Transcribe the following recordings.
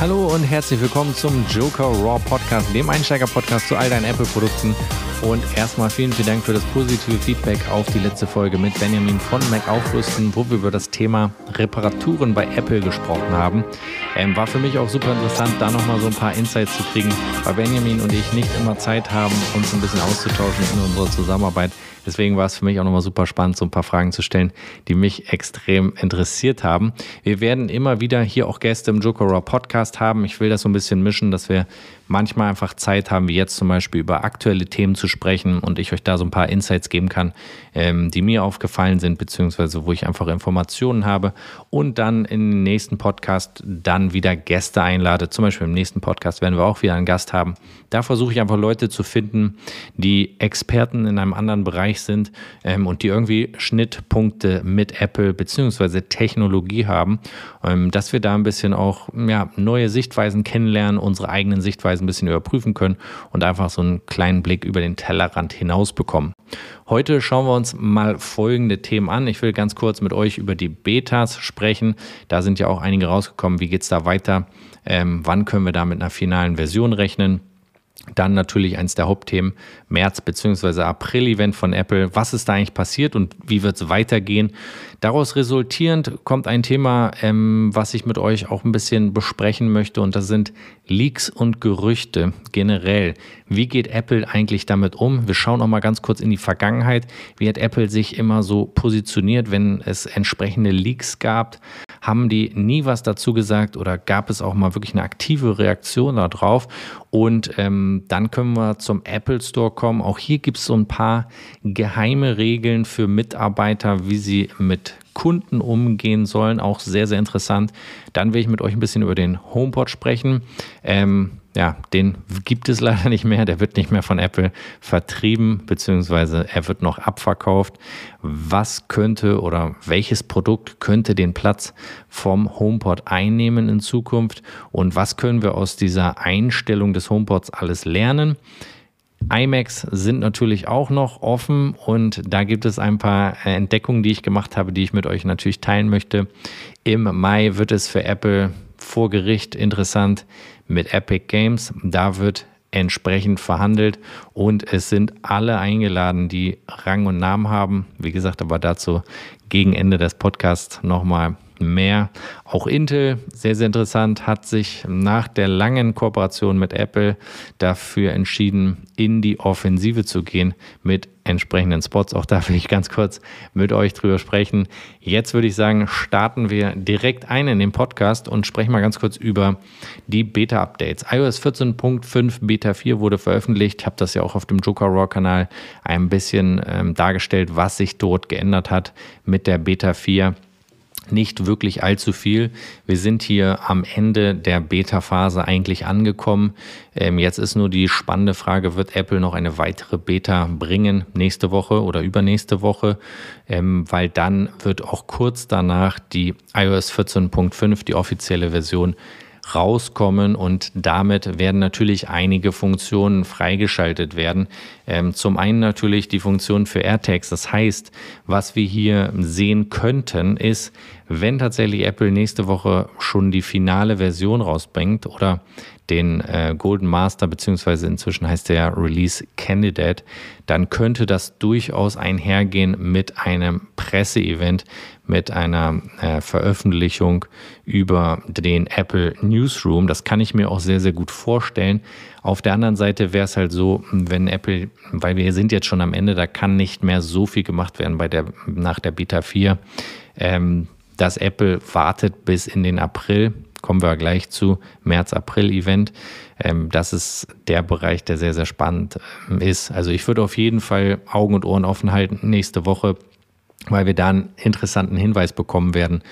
Hallo und herzlich willkommen zum Joker Raw Podcast, dem Einsteiger-Podcast zu all deinen Apple-Produkten. Und erstmal vielen, vielen Dank für das positive Feedback auf die letzte Folge mit Benjamin von Mac Aufrüsten, wo wir über das Thema Reparaturen bei Apple gesprochen haben. Ähm, war für mich auch super interessant, da nochmal so ein paar Insights zu kriegen, weil Benjamin und ich nicht immer Zeit haben, uns ein bisschen auszutauschen in unserer Zusammenarbeit. Deswegen war es für mich auch nochmal super spannend, so ein paar Fragen zu stellen, die mich extrem interessiert haben. Wir werden immer wieder hier auch Gäste im Joker Podcast haben. Ich will das so ein bisschen mischen, dass wir manchmal einfach Zeit haben, wie jetzt zum Beispiel über aktuelle Themen zu sprechen und ich euch da so ein paar Insights geben kann, ähm, die mir aufgefallen sind, beziehungsweise wo ich einfach Informationen habe und dann in den nächsten Podcast dann wieder Gäste einlade. Zum Beispiel im nächsten Podcast werden wir auch wieder einen Gast haben. Da versuche ich einfach Leute zu finden, die Experten in einem anderen Bereich sind ähm, und die irgendwie Schnittpunkte mit Apple beziehungsweise Technologie haben, ähm, dass wir da ein bisschen auch ja, neue Sichtweisen kennenlernen, unsere eigenen Sichtweisen ein bisschen überprüfen können und einfach so einen kleinen Blick über den Tellerrand hinaus bekommen. Heute schauen wir uns mal folgende Themen an. Ich will ganz kurz mit euch über die Betas sprechen. Da sind ja auch einige rausgekommen. Wie geht es da weiter? Ähm, wann können wir da mit einer finalen Version rechnen? Dann natürlich eines der Hauptthemen, März bzw. April-Event von Apple. Was ist da eigentlich passiert und wie wird es weitergehen? Daraus resultierend kommt ein Thema, ähm, was ich mit euch auch ein bisschen besprechen möchte und das sind Leaks und Gerüchte generell. Wie geht Apple eigentlich damit um? Wir schauen auch mal ganz kurz in die Vergangenheit. Wie hat Apple sich immer so positioniert, wenn es entsprechende Leaks gab? Haben die nie was dazu gesagt oder gab es auch mal wirklich eine aktive Reaktion darauf? Und ähm, dann können wir zum Apple Store kommen. Auch hier gibt es so ein paar geheime Regeln für Mitarbeiter, wie sie mit Kunden umgehen sollen. Auch sehr, sehr interessant. Dann will ich mit euch ein bisschen über den HomePod sprechen. Ähm, ja, den gibt es leider nicht mehr. Der wird nicht mehr von Apple vertrieben, beziehungsweise er wird noch abverkauft. Was könnte oder welches Produkt könnte den Platz vom HomePod einnehmen in Zukunft? Und was können wir aus dieser Einstellung des HomePods alles lernen? iMacs sind natürlich auch noch offen und da gibt es ein paar Entdeckungen, die ich gemacht habe, die ich mit euch natürlich teilen möchte. Im Mai wird es für Apple vor Gericht interessant mit Epic Games. Da wird entsprechend verhandelt und es sind alle eingeladen, die Rang und Namen haben. Wie gesagt, aber dazu gegen Ende des Podcasts nochmal mehr. Auch Intel, sehr, sehr interessant, hat sich nach der langen Kooperation mit Apple dafür entschieden, in die Offensive zu gehen mit entsprechenden Spots. Auch da will ich ganz kurz mit euch drüber sprechen. Jetzt würde ich sagen, starten wir direkt ein in den Podcast und sprechen mal ganz kurz über die Beta-Updates. iOS 14.5 Beta 4 wurde veröffentlicht. Ich habe das ja auch auf dem Joker Raw Kanal ein bisschen ähm, dargestellt, was sich dort geändert hat mit der Beta 4 nicht wirklich allzu viel. Wir sind hier am Ende der Beta-Phase eigentlich angekommen. Ähm, jetzt ist nur die spannende Frage, wird Apple noch eine weitere Beta bringen nächste Woche oder übernächste Woche? Ähm, weil dann wird auch kurz danach die iOS 14.5, die offizielle Version, rauskommen und damit werden natürlich einige Funktionen freigeschaltet werden. Ähm, zum einen natürlich die Funktion für AirTags. Das heißt, was wir hier sehen könnten, ist, wenn tatsächlich Apple nächste Woche schon die finale Version rausbringt oder den äh, Golden Master, beziehungsweise inzwischen heißt der Release Candidate, dann könnte das durchaus einhergehen mit einem Presseevent, mit einer äh, Veröffentlichung über den Apple Newsroom. Das kann ich mir auch sehr, sehr gut vorstellen. Auf der anderen Seite wäre es halt so, wenn Apple, weil wir sind jetzt schon am Ende, da kann nicht mehr so viel gemacht werden bei der, nach der Beta 4. Ähm, dass Apple wartet bis in den April, kommen wir gleich zu, März-April-Event. Ähm, das ist der Bereich, der sehr, sehr spannend ähm, ist. Also ich würde auf jeden Fall Augen und Ohren offen halten nächste Woche, weil wir da einen interessanten Hinweis bekommen werden,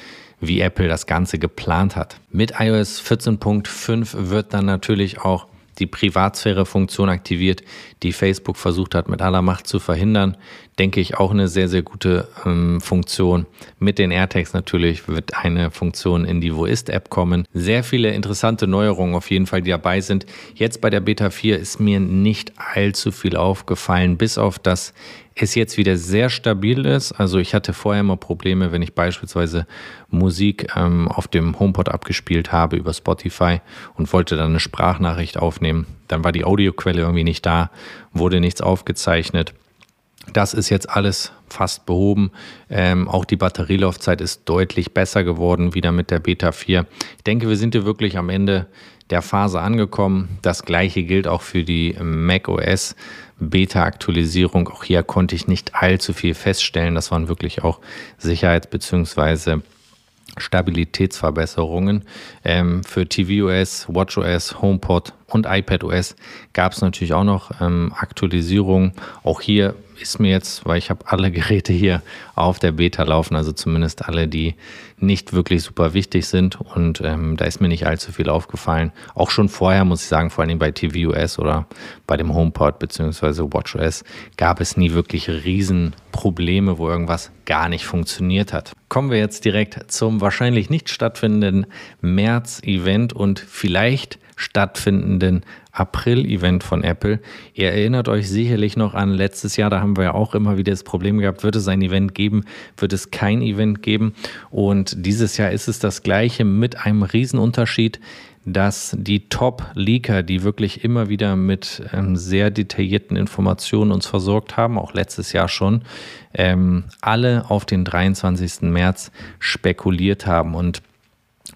wie Apple das Ganze geplant hat. Mit iOS 14.5 wird dann natürlich auch die Privatsphäre-Funktion aktiviert, die Facebook versucht hat mit aller Macht zu verhindern. Denke ich auch eine sehr, sehr gute ähm, Funktion. Mit den AirTags natürlich wird eine Funktion in die Wo ist-App kommen. Sehr viele interessante Neuerungen auf jeden Fall, die dabei sind. Jetzt bei der Beta 4 ist mir nicht allzu viel aufgefallen, bis auf das es jetzt wieder sehr stabil ist. Also ich hatte vorher immer Probleme, wenn ich beispielsweise Musik ähm, auf dem HomePod abgespielt habe über Spotify und wollte dann eine Sprachnachricht aufnehmen. Dann war die Audioquelle irgendwie nicht da, wurde nichts aufgezeichnet. Das ist jetzt alles fast behoben. Ähm, auch die Batterielaufzeit ist deutlich besser geworden, wieder mit der Beta 4. Ich denke, wir sind hier wirklich am Ende der Phase angekommen. Das gleiche gilt auch für die macOS Beta-Aktualisierung. Auch hier konnte ich nicht allzu viel feststellen. Das waren wirklich auch Sicherheits- bzw. Stabilitätsverbesserungen. Ähm, für tvOS, watchOS, HomePod und iPadOS gab es natürlich auch noch ähm, Aktualisierungen. Auch hier ist mir jetzt, weil ich habe alle Geräte hier auf der Beta laufen, also zumindest alle, die nicht wirklich super wichtig sind. Und ähm, da ist mir nicht allzu viel aufgefallen. Auch schon vorher, muss ich sagen, vor allem bei tvOS oder bei dem HomePod bzw. WatchOS gab es nie wirklich Riesenprobleme, wo irgendwas gar nicht funktioniert hat. Kommen wir jetzt direkt zum wahrscheinlich nicht stattfindenden März-Event und vielleicht stattfindenden April-Event von Apple. Ihr erinnert euch sicherlich noch an letztes Jahr, da haben wir ja auch immer wieder das Problem gehabt, wird es ein Event geben, wird es kein Event geben. Und dieses Jahr ist es das gleiche mit einem Riesenunterschied dass die Top-Leaker, die wirklich immer wieder mit ähm, sehr detaillierten Informationen uns versorgt haben, auch letztes Jahr schon, ähm, alle auf den 23. März spekuliert haben. Und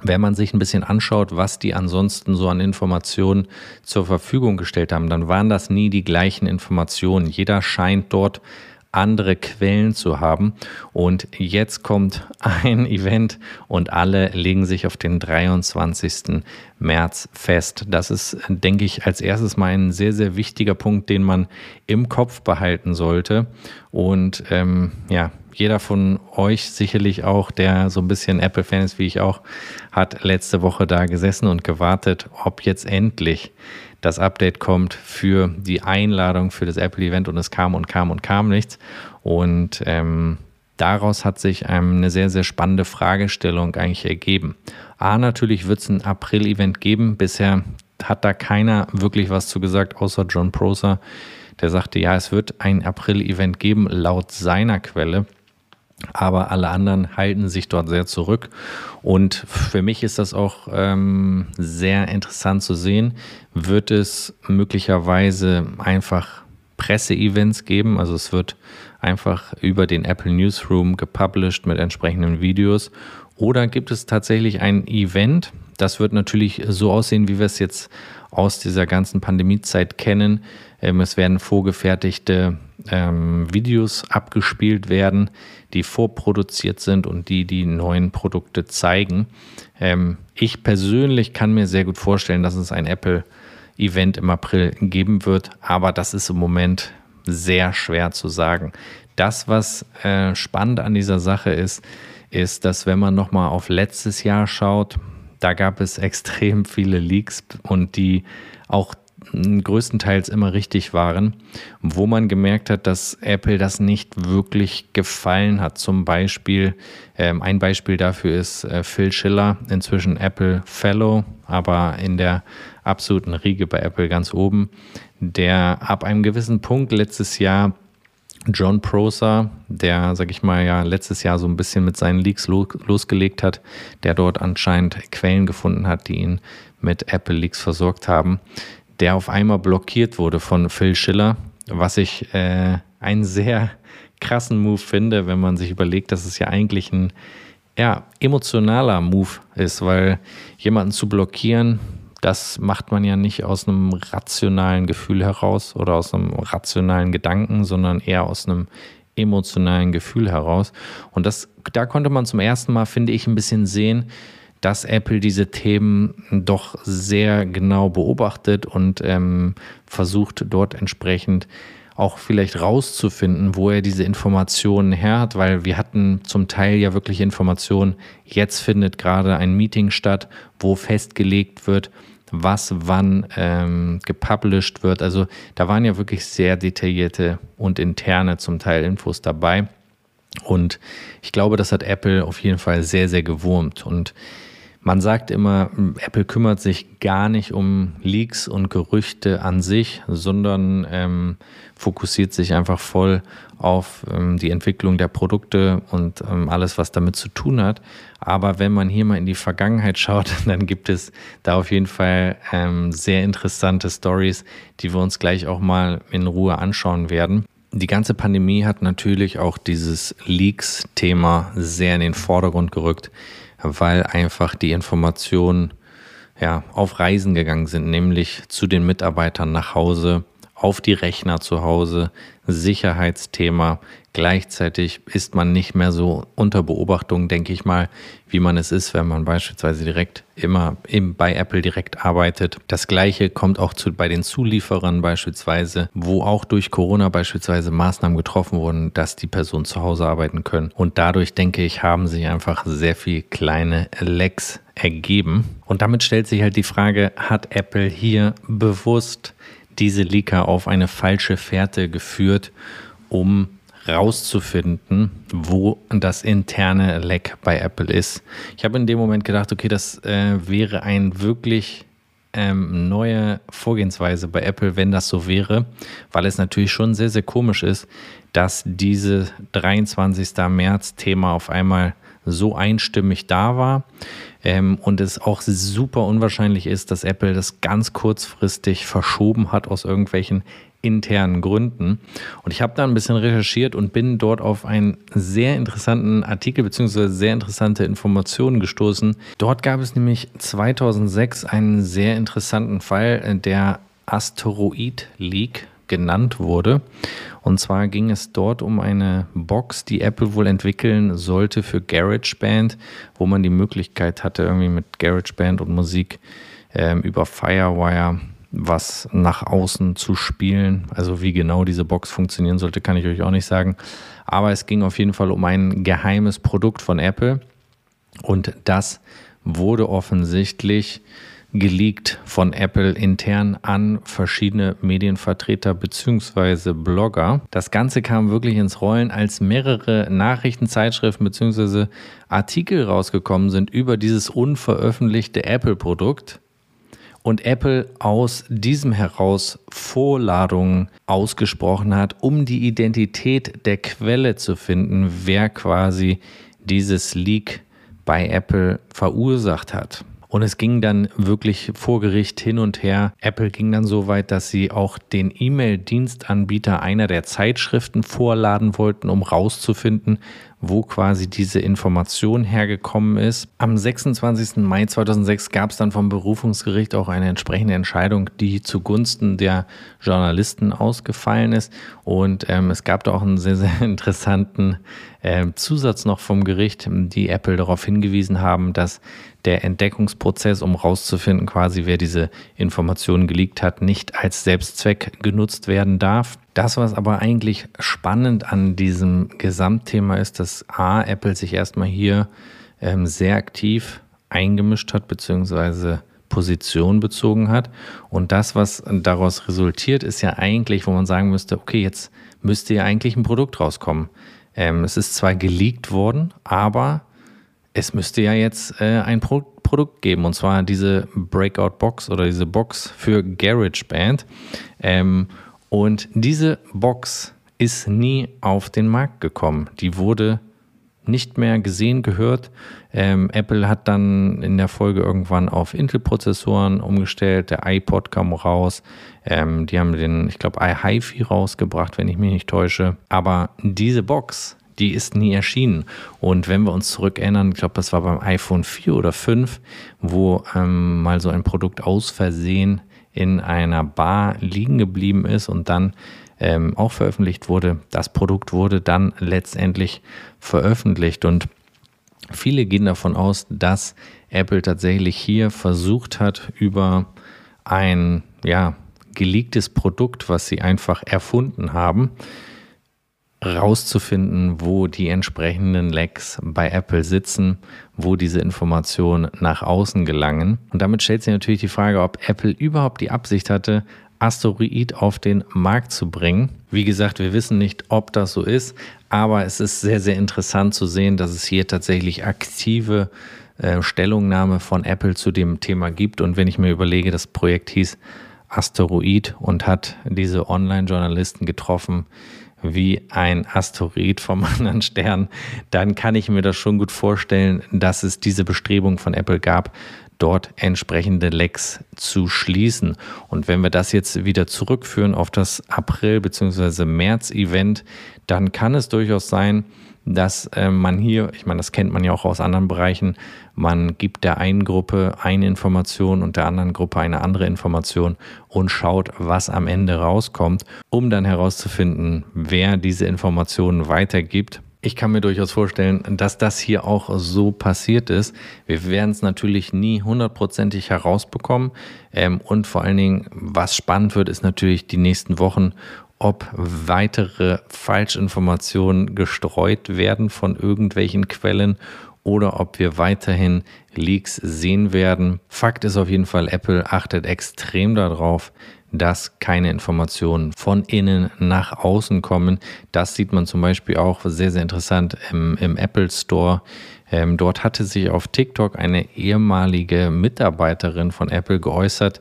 wenn man sich ein bisschen anschaut, was die ansonsten so an Informationen zur Verfügung gestellt haben, dann waren das nie die gleichen Informationen. Jeder scheint dort andere Quellen zu haben. Und jetzt kommt ein Event und alle legen sich auf den 23. März fest. Das ist, denke ich, als erstes mal ein sehr, sehr wichtiger Punkt, den man im Kopf behalten sollte. Und ähm, ja, jeder von euch sicherlich auch, der so ein bisschen Apple-Fan ist wie ich auch, hat letzte Woche da gesessen und gewartet, ob jetzt endlich das Update kommt für die Einladung für das Apple-Event und es kam und kam und kam nichts. Und ähm, daraus hat sich ähm, eine sehr, sehr spannende Fragestellung eigentlich ergeben. A, natürlich wird es ein April-Event geben. Bisher hat da keiner wirklich was zu gesagt, außer John Prosser. Der sagte, ja, es wird ein April-Event geben, laut seiner Quelle aber alle anderen halten sich dort sehr zurück. Und für mich ist das auch ähm, sehr interessant zu sehen. Wird es möglicherweise einfach Presseevents geben? Also es wird einfach über den Apple Newsroom gepublished mit entsprechenden Videos. Oder gibt es tatsächlich ein Event? Das wird natürlich so aussehen, wie wir es jetzt aus dieser ganzen Pandemiezeit kennen. Ähm, es werden vorgefertigte ähm, Videos abgespielt werden, die vorproduziert sind und die die neuen Produkte zeigen. Ähm, ich persönlich kann mir sehr gut vorstellen, dass es ein Apple-Event im April geben wird, aber das ist im Moment sehr schwer zu sagen. Das, was äh, spannend an dieser Sache ist, ist, dass wenn man nochmal auf letztes Jahr schaut, da gab es extrem viele Leaks und die auch größtenteils immer richtig waren, wo man gemerkt hat, dass Apple das nicht wirklich gefallen hat. Zum Beispiel, ähm, ein Beispiel dafür ist äh, Phil Schiller, inzwischen Apple Fellow, aber in der absoluten Riege bei Apple ganz oben, der ab einem gewissen Punkt letztes Jahr John Prosser, der, sag ich mal, ja letztes Jahr so ein bisschen mit seinen Leaks lo losgelegt hat, der dort anscheinend Quellen gefunden hat, die ihn mit Apple Leaks versorgt haben, der auf einmal blockiert wurde von Phil Schiller, was ich äh, einen sehr krassen Move finde, wenn man sich überlegt, dass es ja eigentlich ein ja, emotionaler Move ist, weil jemanden zu blockieren, das macht man ja nicht aus einem rationalen Gefühl heraus oder aus einem rationalen Gedanken, sondern eher aus einem emotionalen Gefühl heraus. Und das, da konnte man zum ersten Mal, finde ich, ein bisschen sehen, dass Apple diese Themen doch sehr genau beobachtet und ähm, versucht dort entsprechend auch vielleicht rauszufinden, wo er diese Informationen her hat, weil wir hatten zum Teil ja wirklich Informationen. Jetzt findet gerade ein Meeting statt, wo festgelegt wird, was wann ähm, gepublished wird. Also da waren ja wirklich sehr detaillierte und interne zum Teil Infos dabei. Und ich glaube, das hat Apple auf jeden Fall sehr, sehr gewurmt. Und Man sagt immer, Apple kümmert sich gar nicht um Leaks und Gerüchte an sich, sondern ähm, fokussiert sich einfach voll auf ähm, die Entwicklung der Produkte und ähm, alles, was damit zu tun hat. Aber wenn man hier mal in die Vergangenheit schaut, dann gibt es da auf jeden Fall ähm, sehr interessante Stories, die wir uns gleich auch mal in Ruhe anschauen werden. Die ganze Pandemie hat natürlich auch dieses Leaks-Thema sehr in den Vordergrund gerückt, weil einfach die Informationen ja, auf Reisen gegangen sind, nämlich zu den Mitarbeitern nach Hause, auf die Rechner zu Hause, Sicherheitsthema. Gleichzeitig ist man nicht mehr so unter Beobachtung, denke ich mal, wie man es ist, wenn man beispielsweise direkt immer im, bei Apple direkt arbeitet. Das gleiche kommt auch zu, bei den Zulieferern beispielsweise, wo auch durch Corona beispielsweise Maßnahmen getroffen wurden, dass die Personen zu Hause arbeiten können. Und dadurch, denke ich, haben sich einfach sehr viele kleine Lecks ergeben. Und damit stellt sich halt die Frage, hat Apple hier bewusst diese Leaker auf eine falsche Fährte geführt, um rauszufinden, wo das interne Leck bei Apple ist. Ich habe in dem Moment gedacht, okay, das äh, wäre ein wirklich ähm, neue Vorgehensweise bei Apple, wenn das so wäre, weil es natürlich schon sehr, sehr komisch ist, dass diese 23. März-Thema auf einmal so einstimmig da war. Ähm, und es auch super unwahrscheinlich ist, dass Apple das ganz kurzfristig verschoben hat aus irgendwelchen internen Gründen. Und ich habe da ein bisschen recherchiert und bin dort auf einen sehr interessanten Artikel bzw. sehr interessante Informationen gestoßen. Dort gab es nämlich 2006 einen sehr interessanten Fall, äh, der Asteroid Leak genannt wurde. Und zwar ging es dort um eine Box, die Apple wohl entwickeln sollte für GarageBand, wo man die Möglichkeit hatte, irgendwie mit GarageBand und Musik ähm, über Firewire was nach außen zu spielen. Also wie genau diese Box funktionieren sollte, kann ich euch auch nicht sagen. Aber es ging auf jeden Fall um ein geheimes Produkt von Apple. Und das wurde offensichtlich geleakt von Apple intern an verschiedene Medienvertreter bzw. Blogger. Das Ganze kam wirklich ins Rollen, als mehrere Nachrichtenzeitschriften bzw. Artikel rausgekommen sind über dieses unveröffentlichte Apple-Produkt und Apple aus diesem heraus Vorladungen ausgesprochen hat, um die Identität der Quelle zu finden, wer quasi dieses Leak bei Apple verursacht hat. Und es ging dann wirklich vor Gericht hin und her. Apple ging dann so weit, dass sie auch den E-Mail-Dienstanbieter einer der Zeitschriften vorladen wollten, um rauszufinden, wo quasi diese Information hergekommen ist. Am 26. Mai 2006 gab es dann vom Berufungsgericht auch eine entsprechende Entscheidung, die zugunsten der Journalisten ausgefallen ist. Und ähm, es gab da auch einen sehr, sehr interessanten äh, Zusatz noch vom Gericht, die Apple darauf hingewiesen haben, dass der Entdeckungsprozess, um herauszufinden, quasi wer diese Informationen geleakt hat, nicht als Selbstzweck genutzt werden darf. Das, was aber eigentlich spannend an diesem Gesamtthema ist, dass A, Apple sich erstmal hier ähm, sehr aktiv eingemischt hat, beziehungsweise Position bezogen hat. Und das, was daraus resultiert, ist ja eigentlich, wo man sagen müsste, okay, jetzt müsste ja eigentlich ein Produkt rauskommen. Ähm, es ist zwar geleakt worden, aber es müsste ja jetzt äh, ein Pro Produkt geben, und zwar diese Breakout Box oder diese Box für GarageBand. Ähm, und diese Box ist nie auf den Markt gekommen. Die wurde nicht mehr gesehen, gehört. Ähm, Apple hat dann in der Folge irgendwann auf Intel-Prozessoren umgestellt. Der iPod kam raus. Ähm, die haben den, ich glaube, iHiFi rausgebracht, wenn ich mich nicht täusche. Aber diese Box die ist nie erschienen. Und wenn wir uns zurückerinnern, ich glaube, das war beim iPhone 4 oder 5, wo ähm, mal so ein Produkt aus Versehen in einer Bar liegen geblieben ist und dann ähm, auch veröffentlicht wurde. Das Produkt wurde dann letztendlich veröffentlicht und viele gehen davon aus, dass Apple tatsächlich hier versucht hat, über ein ja, geleaktes Produkt, was sie einfach erfunden haben, rauszufinden, wo die entsprechenden Lags bei Apple sitzen, wo diese Informationen nach außen gelangen. Und damit stellt sich natürlich die Frage, ob Apple überhaupt die Absicht hatte, Asteroid auf den Markt zu bringen. Wie gesagt, wir wissen nicht, ob das so ist, aber es ist sehr, sehr interessant zu sehen, dass es hier tatsächlich aktive äh, Stellungnahme von Apple zu dem Thema gibt. Und wenn ich mir überlege, das Projekt hieß Asteroid und hat diese Online-Journalisten getroffen, wie ein Asteroid vom anderen Stern, dann kann ich mir das schon gut vorstellen, dass es diese Bestrebung von Apple gab, dort entsprechende Lecks zu schließen. Und wenn wir das jetzt wieder zurückführen auf das April- bzw. März-Event, dann kann es durchaus sein, dass äh, man hier, ich meine, das kennt man ja auch aus anderen Bereichen, man gibt der einen Gruppe eine Information und der anderen Gruppe eine andere Information und schaut, was am Ende rauskommt, um dann herauszufinden, wer diese Informationen weitergibt. Ich kann mir durchaus vorstellen, dass das hier auch so passiert ist. Wir werden es natürlich nie hundertprozentig herausbekommen. Ähm, und vor allen Dingen, was spannend wird, ist natürlich die nächsten Wochen ob weitere Falschinformationen gestreut werden von irgendwelchen Quellen oder ob wir weiterhin Leaks sehen werden. Fakt ist auf jeden Fall, Apple achtet extrem darauf, dass keine Informationen von innen nach außen kommen. Das sieht man zum Beispiel auch sehr, sehr interessant im, im Apple Store. Ähm, dort hatte sich auf TikTok eine ehemalige Mitarbeiterin von Apple geäußert,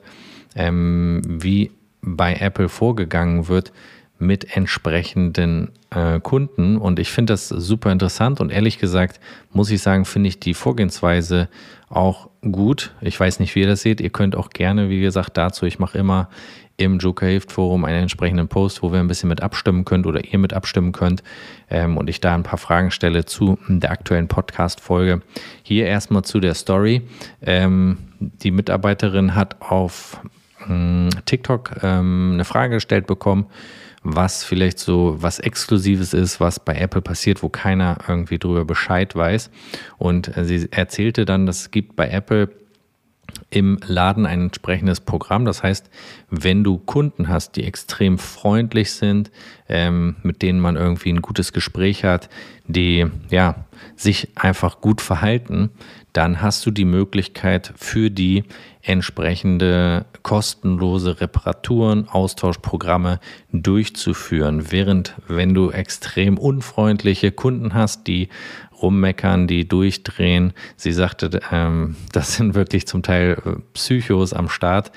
ähm, wie bei Apple vorgegangen wird mit entsprechenden äh, Kunden. Und ich finde das super interessant und ehrlich gesagt muss ich sagen, finde ich die Vorgehensweise auch gut. Ich weiß nicht, wie ihr das seht. Ihr könnt auch gerne, wie gesagt, dazu, ich mache immer im Joker Hilft Forum einen entsprechenden Post, wo wir ein bisschen mit abstimmen könnt oder ihr mit abstimmen könnt ähm, und ich da ein paar Fragen stelle zu der aktuellen Podcast-Folge. Hier erstmal zu der Story. Ähm, die Mitarbeiterin hat auf TikTok ähm, eine Frage gestellt bekommen, was vielleicht so was Exklusives ist, was bei Apple passiert, wo keiner irgendwie drüber Bescheid weiß. Und äh, sie erzählte dann, dass es gibt bei Apple im Laden ein entsprechendes Programm. Das heißt, wenn du Kunden hast, die extrem freundlich sind, ähm, mit denen man irgendwie ein gutes Gespräch hat, die ja sich einfach gut verhalten, dann hast du die Möglichkeit für die entsprechende kostenlose Reparaturen, Austauschprogramme durchzuführen. Während wenn du extrem unfreundliche Kunden hast, die rummeckern, die durchdrehen, sie sagte, ähm, das sind wirklich zum Teil äh, Psychos am Start,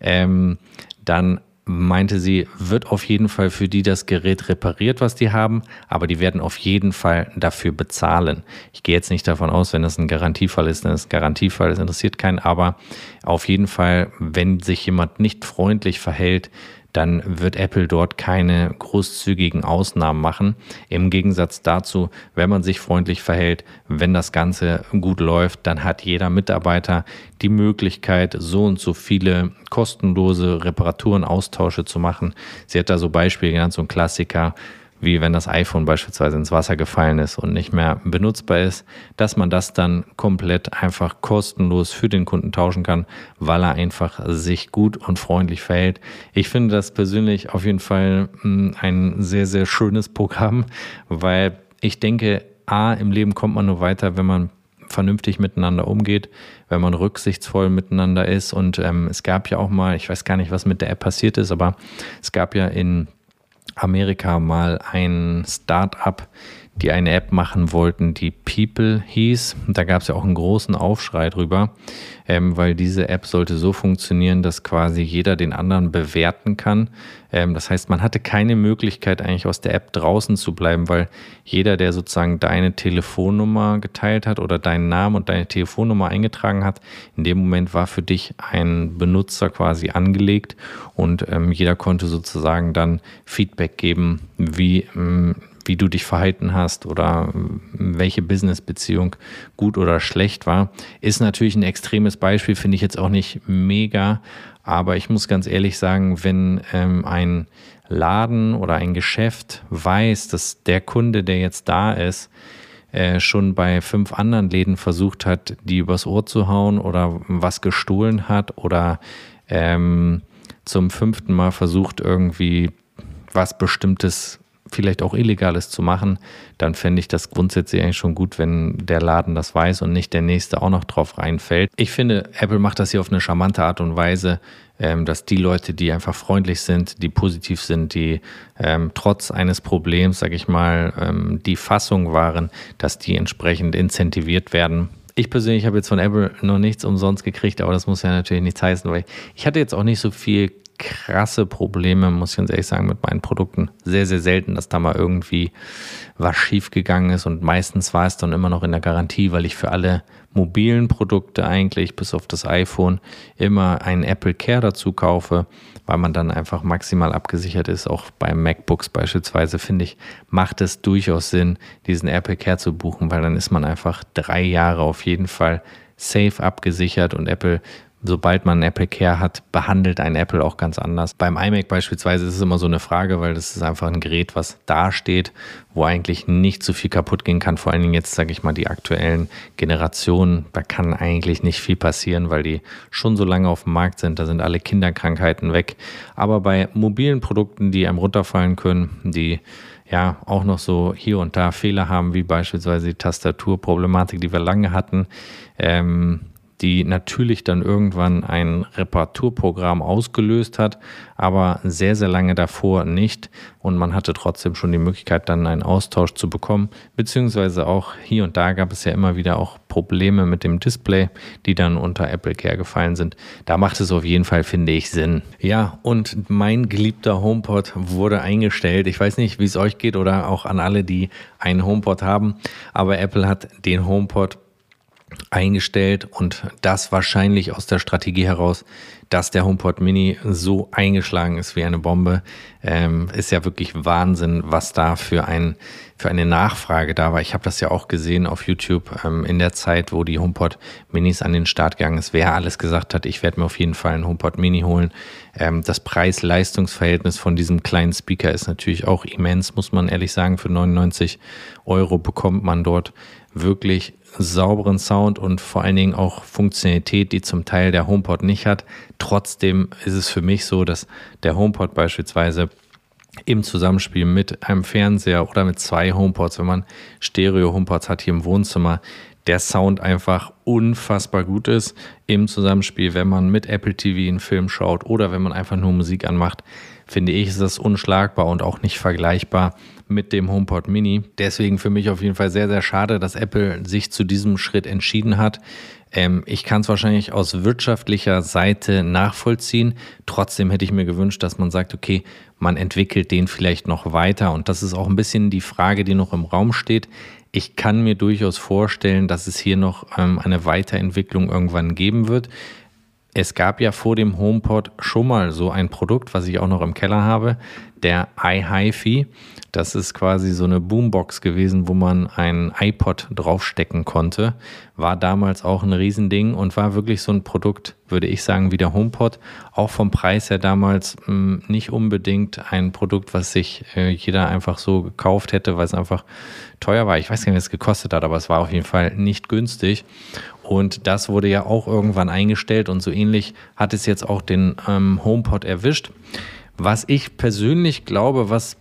ähm, dann meinte sie, wird auf jeden Fall für die das Gerät repariert, was die haben, aber die werden auf jeden Fall dafür bezahlen. Ich gehe jetzt nicht davon aus, wenn das ein Garantiefall ist, ist ein Garantiefall, das interessiert keinen, aber auf jeden Fall, wenn sich jemand nicht freundlich verhält, dann wird Apple dort keine großzügigen Ausnahmen machen. Im Gegensatz dazu, wenn man sich freundlich verhält, wenn das Ganze gut läuft, dann hat jeder Mitarbeiter die Möglichkeit, so und so viele kostenlose Reparaturen, Austausche zu machen. Sie hat da so Beispiele genannt, so ein Klassiker wie wenn das iPhone beispielsweise ins Wasser gefallen ist und nicht mehr benutzbar ist, dass man das dann komplett einfach kostenlos für den Kunden tauschen kann, weil er einfach sich gut und freundlich verhält. Ich finde das persönlich auf jeden Fall hm, ein sehr, sehr schönes Programm, weil ich denke, A, im Leben kommt man nur weiter, wenn man vernünftig miteinander umgeht, wenn man rücksichtsvoll miteinander ist. Und ähm, es gab ja auch mal, ich weiß gar nicht, was mit der App passiert ist, aber es gab ja in Amerika mal ein Start-up, die eine App machen wollten, die People hieß. Da gab es ja auch einen großen Aufschrei drüber, ähm, weil diese App sollte so funktionieren, dass quasi jeder den anderen bewerten kann. Ähm, das heißt, man hatte keine Möglichkeit eigentlich aus der App draußen zu bleiben, weil jeder, der sozusagen deine Telefonnummer geteilt hat oder deinen Namen und deine Telefonnummer eingetragen hat, in dem Moment war für dich ein Benutzer quasi angelegt und ähm, jeder konnte sozusagen dann Feedback geben, wie ähm, wie du dich verhalten hast oder welche Business-Beziehung gut oder schlecht war, ist natürlich ein extremes Beispiel, finde ich jetzt auch nicht mega. Aber ich muss ganz ehrlich sagen, wenn ähm, ein Laden oder ein Geschäft weiß, dass der Kunde, der jetzt da ist, äh, schon bei fünf anderen Läden versucht hat, die übers Ohr zu hauen oder was gestohlen hat oder ähm, zum fünften Mal versucht, irgendwie was Bestimmtes vielleicht auch Illegales zu machen, dann fände ich das grundsätzlich eigentlich schon gut, wenn der Laden das weiß und nicht der nächste auch noch drauf reinfällt. Ich finde, Apple macht das hier auf eine charmante Art und Weise, ähm, dass die Leute, die einfach freundlich sind, die positiv sind, die ähm, trotz eines Problems, sage ich mal, ähm, die Fassung waren, dass die entsprechend incentiviert werden Ich persönlich habe jetzt von Apple noch nichts umsonst gekriegt, aber das muss ja natürlich nichts heißen, weil ich hatte jetzt auch nicht so viel krasse Probleme, muss ich ganz ehrlich sagen, mit meinen Produkten. Sehr, sehr selten, dass da mal irgendwie was schief gegangen ist und meistens war es dann immer noch in der Garantie, weil ich für alle mobilen Produkte eigentlich bis auf das iPhone immer einen Apple Care dazu kaufe, weil man dann einfach maximal abgesichert ist. Auch bei MacBooks beispielsweise finde ich, macht es durchaus Sinn, diesen Apple Care zu buchen, weil dann ist man einfach drei Jahre auf jeden Fall safe abgesichert und Apple sobald man Apple Care hat, behandelt ein Apple auch ganz anders. Beim iMac beispielsweise ist es immer so eine Frage, weil das ist einfach ein Gerät, was da steht, wo eigentlich nicht so viel kaputt gehen kann. Vor allen Dingen jetzt, sage ich mal, die aktuellen Generationen, da kann eigentlich nicht viel passieren, weil die schon so lange auf dem Markt sind. Da sind alle Kinderkrankheiten weg. Aber bei mobilen Produkten, die einem runterfallen können, die ja auch noch so hier und da Fehler haben, wie beispielsweise die Tastaturproblematik, die wir lange hatten, ähm, die natürlich dann irgendwann ein Reparaturprogramm ausgelöst hat, aber sehr, sehr lange davor nicht. Und man hatte trotzdem schon die Möglichkeit, dann einen Austausch zu bekommen. Beziehungsweise auch hier und da gab es ja immer wieder auch Probleme mit dem Display, die dann unter Apple Care gefallen sind. Da macht es auf jeden Fall, finde ich, Sinn. Ja, und mein geliebter HomePod wurde eingestellt. Ich weiß nicht, wie es euch geht oder auch an alle, die einen HomePod haben, aber Apple hat den HomePod eingestellt und das wahrscheinlich aus der Strategie heraus, dass der HomePod Mini so eingeschlagen ist wie eine Bombe, ähm, ist ja wirklich Wahnsinn, was da für, ein, für eine Nachfrage da war. Ich habe das ja auch gesehen auf YouTube ähm, in der Zeit, wo die HomePod Minis an den Start gegangen ist. Wer alles gesagt hat, ich werde mir auf jeden Fall einen HomePod Mini holen. Ähm, das Preis-Leistungs-Verhältnis von diesem kleinen Speaker ist natürlich auch immens, muss man ehrlich sagen. Für 99 Euro bekommt man dort wirklich sauberen Sound und vor allen Dingen auch Funktionalität, die zum Teil der HomePod nicht hat. Trotzdem ist es für mich so, dass der HomePod beispielsweise im Zusammenspiel mit einem Fernseher oder mit zwei HomePods, wenn man Stereo-HomePods hat hier im Wohnzimmer, der Sound einfach unfassbar gut ist im Zusammenspiel, wenn man mit Apple TV einen Film schaut oder wenn man einfach nur Musik anmacht, finde ich, ist das unschlagbar und auch nicht vergleichbar mit dem HomePod Mini. Deswegen für mich auf jeden Fall sehr, sehr schade, dass Apple sich zu diesem Schritt entschieden hat. Ähm, ich kann es wahrscheinlich aus wirtschaftlicher Seite nachvollziehen. Trotzdem hätte ich mir gewünscht, dass man sagt, okay, man entwickelt den vielleicht noch weiter. Und das ist auch ein bisschen die Frage, die noch im Raum steht. Ich kann mir durchaus vorstellen, dass es hier noch ähm, eine Weiterentwicklung irgendwann geben wird. Es gab ja vor dem HomePod schon mal so ein Produkt, was ich auch noch im Keller habe, der iHiFi. Das ist quasi so eine Boombox gewesen, wo man ein iPod draufstecken konnte. War damals auch ein Riesending und war wirklich so ein Produkt, würde ich sagen, wie der HomePod. Auch vom Preis her damals mh, hm, nicht unbedingt ein Produkt, was sich äh, jeder einfach so gekauft hätte, weil es einfach teuer war. Ich weiß gar nicht, was es gekostet hat, aber es war auf jeden Fall nicht günstig. Und das wurde ja auch irgendwann eingestellt und so ähnlich hat es jetzt auch den ähm, HomePod erwischt. Was ich persönlich glaube, was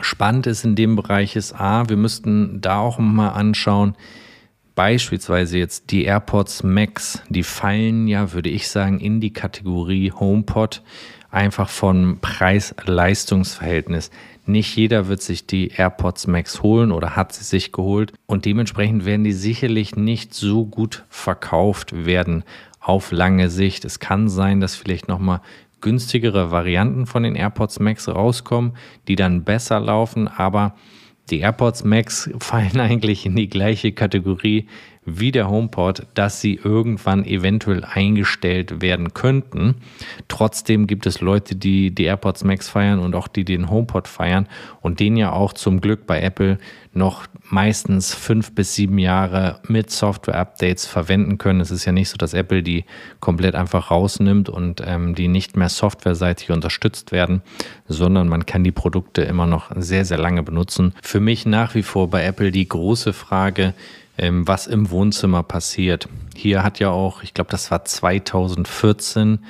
spannend ist in dem Bereich ist, A, wir müssten da auch mal anschauen, beispielsweise jetzt die AirPods Max, die fallen ja, würde ich sagen, in die Kategorie HomePod, einfach von Preis-Leistungs-Verhältnis. Nicht jeder wird sich die AirPods Max holen oder hat sie sich geholt und dementsprechend werden die sicherlich nicht so gut verkauft werden auf lange Sicht. Es kann sein, dass vielleicht nochmal günstigere Varianten von den AirPods Max rauskommen, die dann besser laufen, aber die AirPods Max fallen eigentlich in die gleiche Kategorie wie der HomePod, dass sie irgendwann eventuell eingestellt werden könnten. Trotzdem gibt es Leute, die die AirPods Max feiern und auch die den HomePod feiern und den ja auch zum Glück bei Apple noch meistens fünf bis sieben Jahre mit Software-Updates verwenden können. Es ist ja nicht so, dass Apple die komplett einfach rausnimmt und ähm, die nicht mehr softwareseitig unterstützt werden, sondern man kann die Produkte immer noch sehr, sehr lange benutzen. Für mich nach wie vor bei Apple die große Frage, ähm, was im Wohnzimmer passiert. Hier hat ja auch, ich glaube, das war 2014,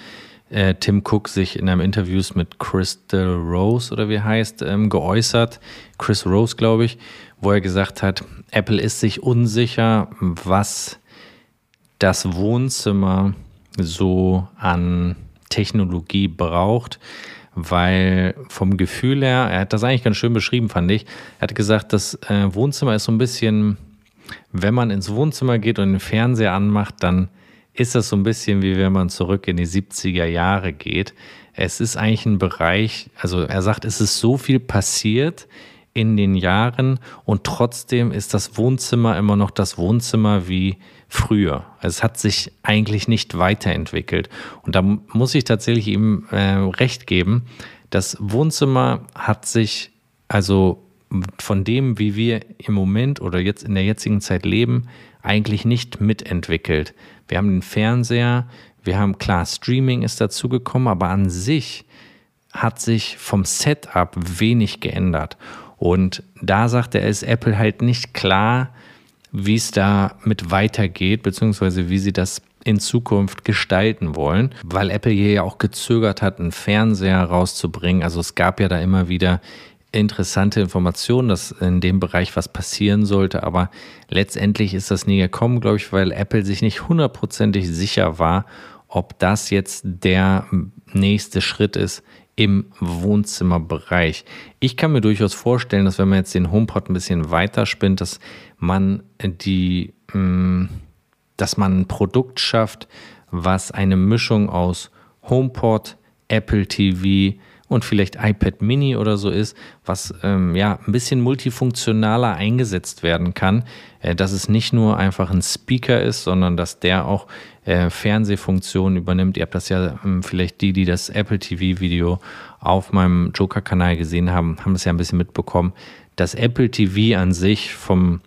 äh, Tim Cook sich in einem Interview mit Crystal Rose oder wie heißt, ähm, geäußert. Chris Rose, glaube ich, wo er gesagt hat, Apple ist sich unsicher, was das Wohnzimmer so an Technologie braucht, weil vom Gefühl her, er hat das eigentlich ganz schön beschrieben, fand ich. Er hat gesagt, das äh, Wohnzimmer ist so ein bisschen wenn man ins Wohnzimmer geht und den Fernseher anmacht, dann ist das so ein bisschen wie wenn man zurück in die 70er Jahre geht. Es ist eigentlich ein Bereich, also er sagt, es ist so viel passiert in den Jahren und trotzdem ist das Wohnzimmer immer noch das Wohnzimmer wie früher. Es hat sich eigentlich nicht weiterentwickelt. Und da muss ich tatsächlich ihm äh, recht geben. Das Wohnzimmer hat sich also von dem, wie wir im Moment oder jetzt in der jetzigen Zeit leben, eigentlich nicht mitentwickelt. Wir haben den Fernseher, wir haben klar, Streaming ist dazugekommen, aber an sich hat sich vom Setup wenig geändert. Und da sagt er, ist Apple halt nicht klar, wie es da mit weitergeht, beziehungsweise wie sie das in Zukunft gestalten wollen, weil Apple hier ja auch gezögert hat, einen Fernseher rauszubringen. Also es gab ja da immer wieder interessante Informationen, dass in dem Bereich was passieren sollte, aber letztendlich ist das nie gekommen, glaube ich, weil Apple sich nicht hundertprozentig sicher war, ob das jetzt der nächste Schritt ist im Wohnzimmerbereich. Ich kann mir durchaus vorstellen, dass wenn man jetzt den HomePod ein bisschen weiter spinnt, dass man die, mm, dass man ein Produkt schafft, was eine Mischung aus HomePod, Apple TV, und vielleicht iPad Mini oder so ist, was ähm, ja ein bisschen multifunktionaler eingesetzt werden kann, äh, dass es nicht nur einfach ein Speaker ist, sondern dass der auch äh, Fernsehfunktionen übernimmt. Ihr habt das ja ähm, vielleicht die, die das Apple TV Video auf meinem Joker-Kanal gesehen haben, haben es ja ein bisschen mitbekommen. Das Apple TV an sich vom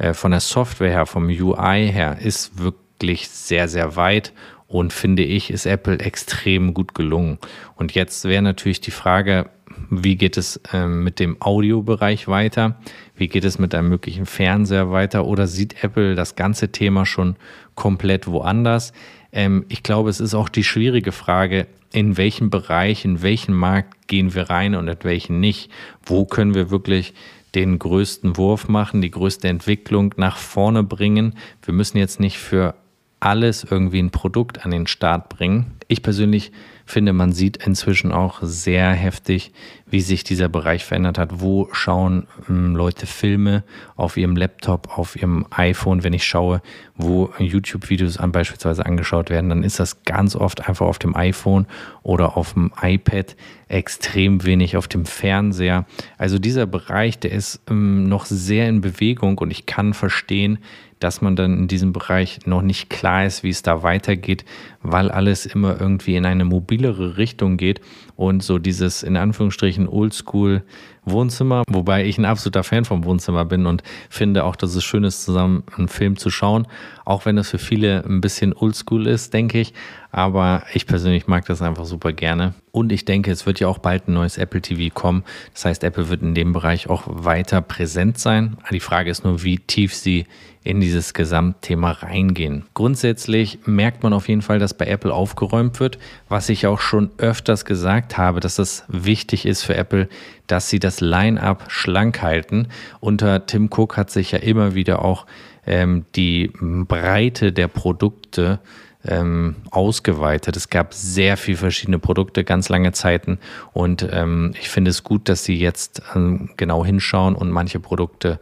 äh, von der Software her, vom UI her, ist wirklich sehr, sehr weit und finde ich, ist Apple extrem gut gelungen. Und jetzt wäre natürlich die Frage, wie geht es ähm, mit dem Audiobereich weiter? Wie geht es mit einem möglichen Fernseher weiter? Oder sieht Apple das ganze Thema schon komplett woanders? Ähm, ich glaube, es ist auch die schwierige Frage, in welchem Bereich, in welchen Markt gehen wir rein und in welchen nicht? Wo können wir wirklich den größten Wurf machen, die größte Entwicklung nach vorne bringen? Wir müssen jetzt nicht für alles irgendwie ein Produkt an den Start bringen. Ich persönlich finde, man sieht inzwischen auch sehr heftig, wie sich dieser Bereich verändert hat. Wo schauen ähm, Leute Filme auf ihrem Laptop, auf ihrem iPhone? Wenn ich schaue, wo YouTube-Videos an beispielsweise angeschaut werden, dann ist das ganz oft einfach auf dem iPhone oder auf dem iPad, extrem wenig auf dem Fernseher. Also dieser Bereich, der ist ähm, noch sehr in Bewegung und ich kann verstehen, dass man dann in diesem Bereich noch nicht klar ist, wie es da weitergeht, weil alles immer irgendwie in eine mobilere Richtung geht und so dieses in Anführungsstrichen Oldschool Wohnzimmer, wobei ich ein absoluter Fan vom Wohnzimmer bin und finde auch, dass es schön ist, zusammen einen Film zu schauen, auch wenn das für viele ein bisschen oldschool ist, denke ich. Aber ich persönlich mag das einfach super gerne. Und ich denke, es wird ja auch bald ein neues Apple TV kommen. Das heißt, Apple wird in dem Bereich auch weiter präsent sein. Die Frage ist nur, wie tief sie in dieses Gesamtthema reingehen. Grundsätzlich merkt man auf jeden Fall, dass bei Apple aufgeräumt wird, was ich auch schon öfters gesagt habe, dass es wichtig ist für Apple, dass sie das Line-up schlank halten. Unter Tim Cook hat sich ja immer wieder auch ähm, die Breite der Produkte ähm, ausgeweitet. Es gab sehr viele verschiedene Produkte, ganz lange Zeiten. Und ähm, ich finde es gut, dass sie jetzt ähm, genau hinschauen und manche Produkte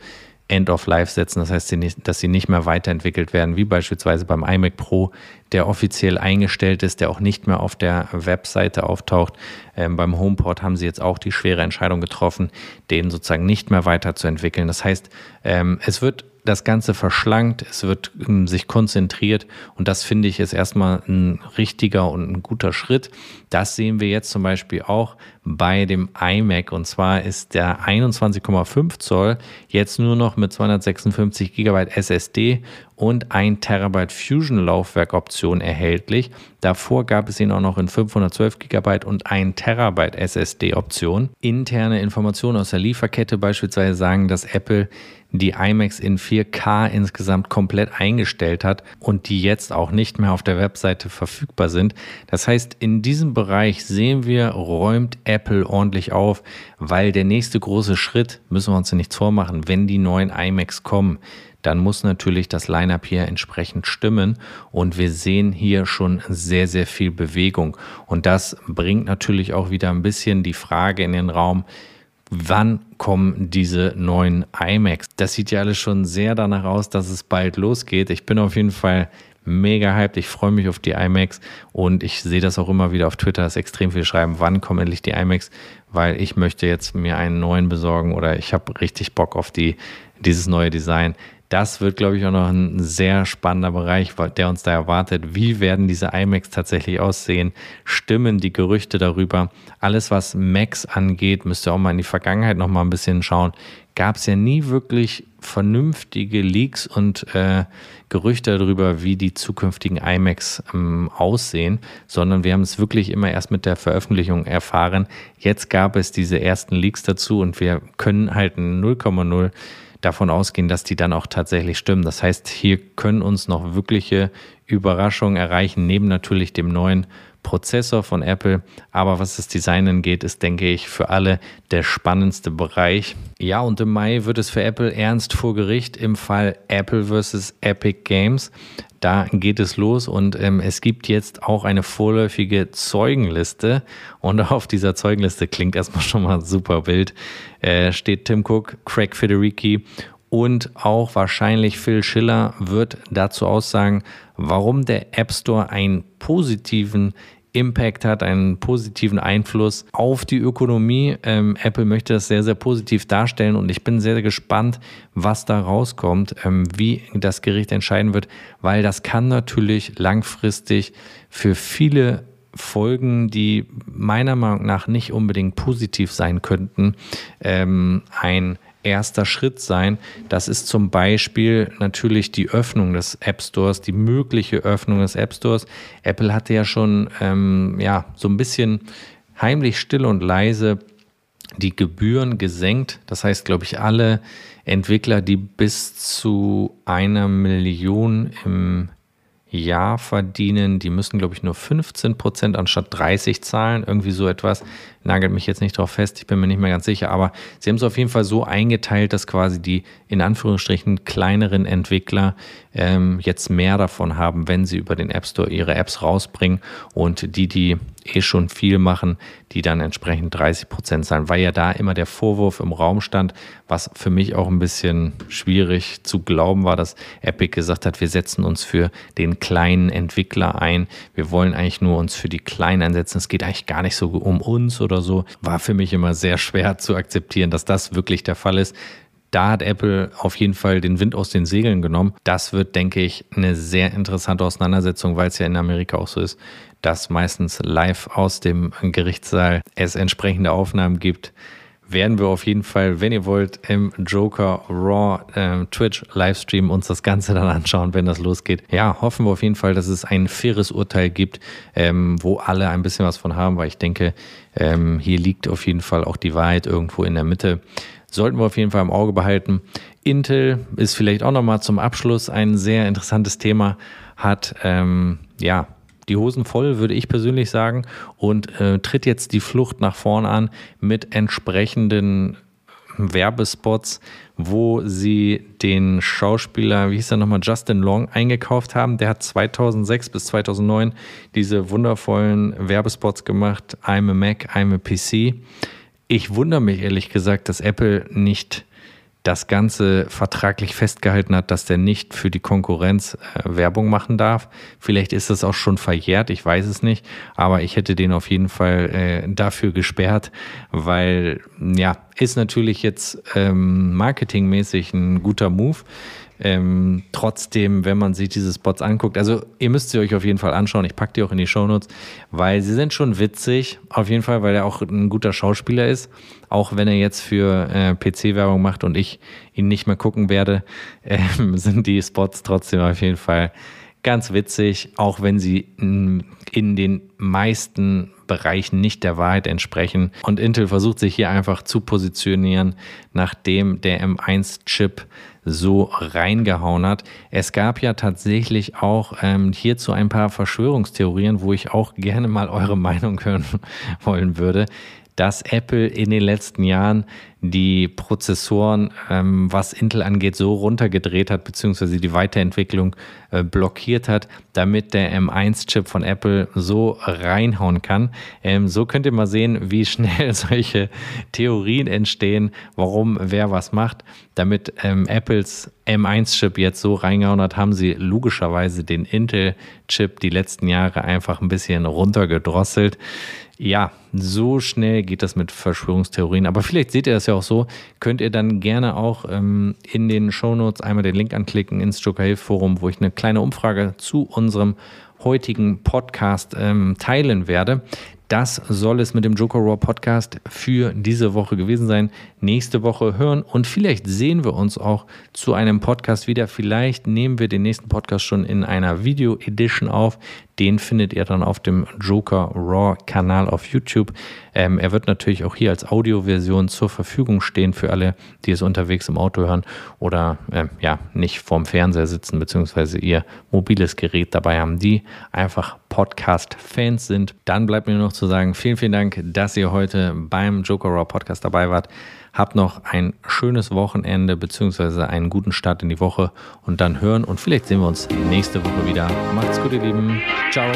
End of Life setzen. Das heißt, dass sie nicht mehr weiterentwickelt werden, wie beispielsweise beim iMac Pro, der offiziell eingestellt ist, der auch nicht mehr auf der Webseite auftaucht. Ähm, beim HomePod haben sie jetzt auch die schwere Entscheidung getroffen, den sozusagen nicht mehr weiterzuentwickeln. Das heißt, ähm, es wird das Ganze verschlankt, es wird ähm, sich konzentriert und das finde ich ist erstmal ein richtiger und ein guter Schritt. Das sehen wir jetzt zum Beispiel auch bei dem iMac und zwar ist der 21,5 Zoll jetzt nur noch mit 256 GB SSD und 1 Terabyte Fusion Laufwerkoption erhältlich. Davor gab es ihn auch noch in 512 GB und 1 Terabyte SSD Option. Interne Informationen aus der Lieferkette beispielsweise sagen, dass Apple die iMacs in 4K insgesamt komplett eingestellt hat und die jetzt auch nicht mehr auf der Webseite verfügbar sind. Das heißt, in diesem Bereich sehen wir, räumt Apple ordentlich auf, weil der nächste große Schritt, müssen wir uns nichts vormachen, wenn die neuen iMacs kommen, dann muss natürlich das Lineup hier entsprechend stimmen. Und wir sehen hier schon sehr, sehr viel Bewegung. Und das bringt natürlich auch wieder ein bisschen die Frage in den Raum, wann kommen diese neuen iMacs? Das sieht ja alles schon sehr danach aus, dass es bald losgeht. Ich bin auf jeden Fall mega hyped. Ich freue mich auf die iMacs und ich sehe das auch immer wieder auf Twitter, dass extrem viel schreiben, wann kommen endlich die iMacs, weil ich möchte jetzt mir einen neuen besorgen oder ich habe richtig Bock auf die, dieses neue Design. Das wird, glaube ich, auch noch ein sehr spannender Bereich, der uns da erwartet. Wie werden diese iMacs tatsächlich aussehen? Stimmen die Gerüchte darüber? Alles, was Macs angeht, müsst ihr auch mal in die Vergangenheit noch mal ein bisschen schauen. Gab es ja nie wirklich vernünftige Leaks und äh, Gerüchte darüber, wie die zukünftigen iMacs ähm, aussehen, sondern wir haben es wirklich immer erst mit der Veröffentlichung erfahren. Jetzt gab es diese ersten Leaks dazu und wir können halt 0,0 davon ausgehen, dass die dann auch tatsächlich stimmen. Das heißt, hier können uns noch wirkliche Überraschungen erreichen, neben natürlich dem neuen Prozessor von Apple. Aber was das Design angeht, ist, denke ich, für alle der spannendste Bereich. Ja, und im Mai wird es für Apple ernst vor Gericht im Fall Apple vs. Epic Games. Da geht es los und ähm, es gibt jetzt auch eine vorläufige Zeugenliste. Und auf dieser Zeugenliste klingt erstmal schon mal super wild. Äh, steht Tim Cook, Craig Federici und auch wahrscheinlich Phil Schiller wird dazu aussagen, warum der App Store einen positiven Impact hat, einen positiven Einfluss auf die Ökonomie. Ähm, Apple möchte das sehr, sehr positiv darstellen und ich bin sehr, sehr gespannt, was da rauskommt, ähm, wie das Gericht entscheiden wird, weil das kann natürlich langfristig für viele Folgen, die meiner Meinung nach nicht unbedingt positiv sein könnten, ähm, ein erster Schritt sein. Das ist zum Beispiel natürlich die Öffnung des App Stores, die mögliche Öffnung des App Stores. Apple hatte ja schon ähm, ja, so ein bisschen heimlich still und leise die Gebühren gesenkt. Das heißt, glaube ich, alle Entwickler, die bis zu einer Million im Jahr verdienen, die müssen, glaube ich, nur 15 Prozent anstatt 30 zahlen. Irgendwie so etwas. Nagelt mich jetzt nicht drauf fest, ich bin mir nicht mehr ganz sicher. Aber sie haben es auf jeden Fall so eingeteilt, dass quasi die in Anführungsstrichen kleineren Entwickler ähm, jetzt mehr davon haben, wenn sie über den App Store ihre Apps rausbringen. Und die, die eh schon viel machen, die dann entsprechend 30 Prozent zahlen, weil ja da immer der Vorwurf im Raum stand, was für mich auch ein bisschen schwierig zu glauben war, dass Epic gesagt hat, wir setzen uns für den kleinen Entwickler ein, wir wollen eigentlich nur uns für die Kleinen einsetzen, es geht eigentlich gar nicht so um uns oder so, war für mich immer sehr schwer zu akzeptieren, dass das wirklich der Fall ist. Da hat Apple auf jeden Fall den Wind aus den Segeln genommen. Das wird, denke ich, eine sehr interessante Auseinandersetzung, weil es ja in Amerika auch so ist, dass meistens live aus dem Gerichtssaal es entsprechende Aufnahmen gibt, werden wir auf jeden Fall, wenn ihr wollt, im Joker Raw äh, Twitch Livestream uns das Ganze dann anschauen, wenn das losgeht. Ja, hoffen wir auf jeden Fall, dass es ein faires Urteil gibt, ähm, wo alle ein bisschen was von haben, weil ich denke, ähm, hier liegt auf jeden Fall auch die Wahrheit irgendwo in der Mitte. Sollten wir auf jeden Fall im Auge behalten. Intel ist vielleicht auch nochmal zum Abschluss ein sehr interessantes Thema, hat ähm, ja die Hosen voll, würde ich persönlich sagen, und äh, tritt jetzt die Flucht nach vorn an mit entsprechenden Werbespots, wo sie den Schauspieler, wie hieß er nochmal, Justin Long eingekauft haben. Der hat 2006 bis 2009 diese wundervollen Werbespots gemacht, I'm a Mac, I'm a PC. Ich wundere mich ehrlich gesagt, dass Apple nicht das Ganze vertraglich festgehalten hat, dass der nicht für die Konkurrenz äh, Werbung machen darf. Vielleicht ist das auch schon verjährt, ich weiß es nicht, aber ich hätte den auf jeden Fall äh, dafür gesperrt, weil ja, ist natürlich jetzt ähm, marketingmäßig ein guter Move. Ähm, trotzdem, wenn man sich diese Spots anguckt, also ihr müsst sie euch auf jeden Fall anschauen. Ich packe die auch in die Shownotes, weil sie sind schon witzig. Auf jeden Fall, weil er auch ein guter Schauspieler ist. Auch wenn er jetzt für äh, PC-Werbung macht und ich ihn nicht mehr gucken werde, äh, sind die Spots trotzdem auf jeden Fall ganz witzig, auch wenn sie in den meisten Bereichen nicht der Wahrheit entsprechen. Und Intel versucht sich hier einfach zu positionieren, nachdem der M1-Chip so reingehauen hat. Es gab ja tatsächlich auch ähm, hierzu ein paar Verschwörungstheorien, wo ich auch gerne mal eure Meinung hören wollen würde. Dass Apple in den letzten Jahren die Prozessoren, ähm, was Intel angeht, so runtergedreht hat, beziehungsweise die Weiterentwicklung äh, blockiert hat, damit der M1-Chip von Apple so reinhauen kann. Ähm, so könnt ihr mal sehen, wie schnell solche Theorien entstehen, warum wer was macht. Damit ähm, Apples M1-Chip jetzt so reingehauen hat, haben sie logischerweise den Intel-Chip die letzten Jahre einfach ein bisschen runtergedrosselt. Ja, so schnell geht das mit Verschwörungstheorien. Aber vielleicht seht ihr das ja auch so. Könnt ihr dann gerne auch ähm, in den Shownotes einmal den Link anklicken ins Joker Forum, wo ich eine kleine Umfrage zu unserem heutigen Podcast ähm, teilen werde. Das soll es mit dem Joker Raw Podcast für diese Woche gewesen sein. Nächste Woche hören und vielleicht sehen wir uns auch zu einem Podcast wieder. Vielleicht nehmen wir den nächsten Podcast schon in einer Video Edition auf. Den findet ihr dann auf dem Joker Raw Kanal auf YouTube. Ähm, er wird natürlich auch hier als Audioversion zur Verfügung stehen für alle, die es unterwegs im Auto hören oder äh, ja nicht vorm Fernseher sitzen beziehungsweise ihr mobiles Gerät dabei haben, die einfach Podcast-Fans sind. Dann bleibt mir nur noch zu sagen, vielen, vielen Dank, dass ihr heute beim Joker Raw Podcast dabei wart. Habt noch ein schönes Wochenende beziehungsweise einen guten Start in die Woche und dann hören und vielleicht sehen wir uns nächste Woche wieder. Macht's gut, ihr Lieben. Ciao.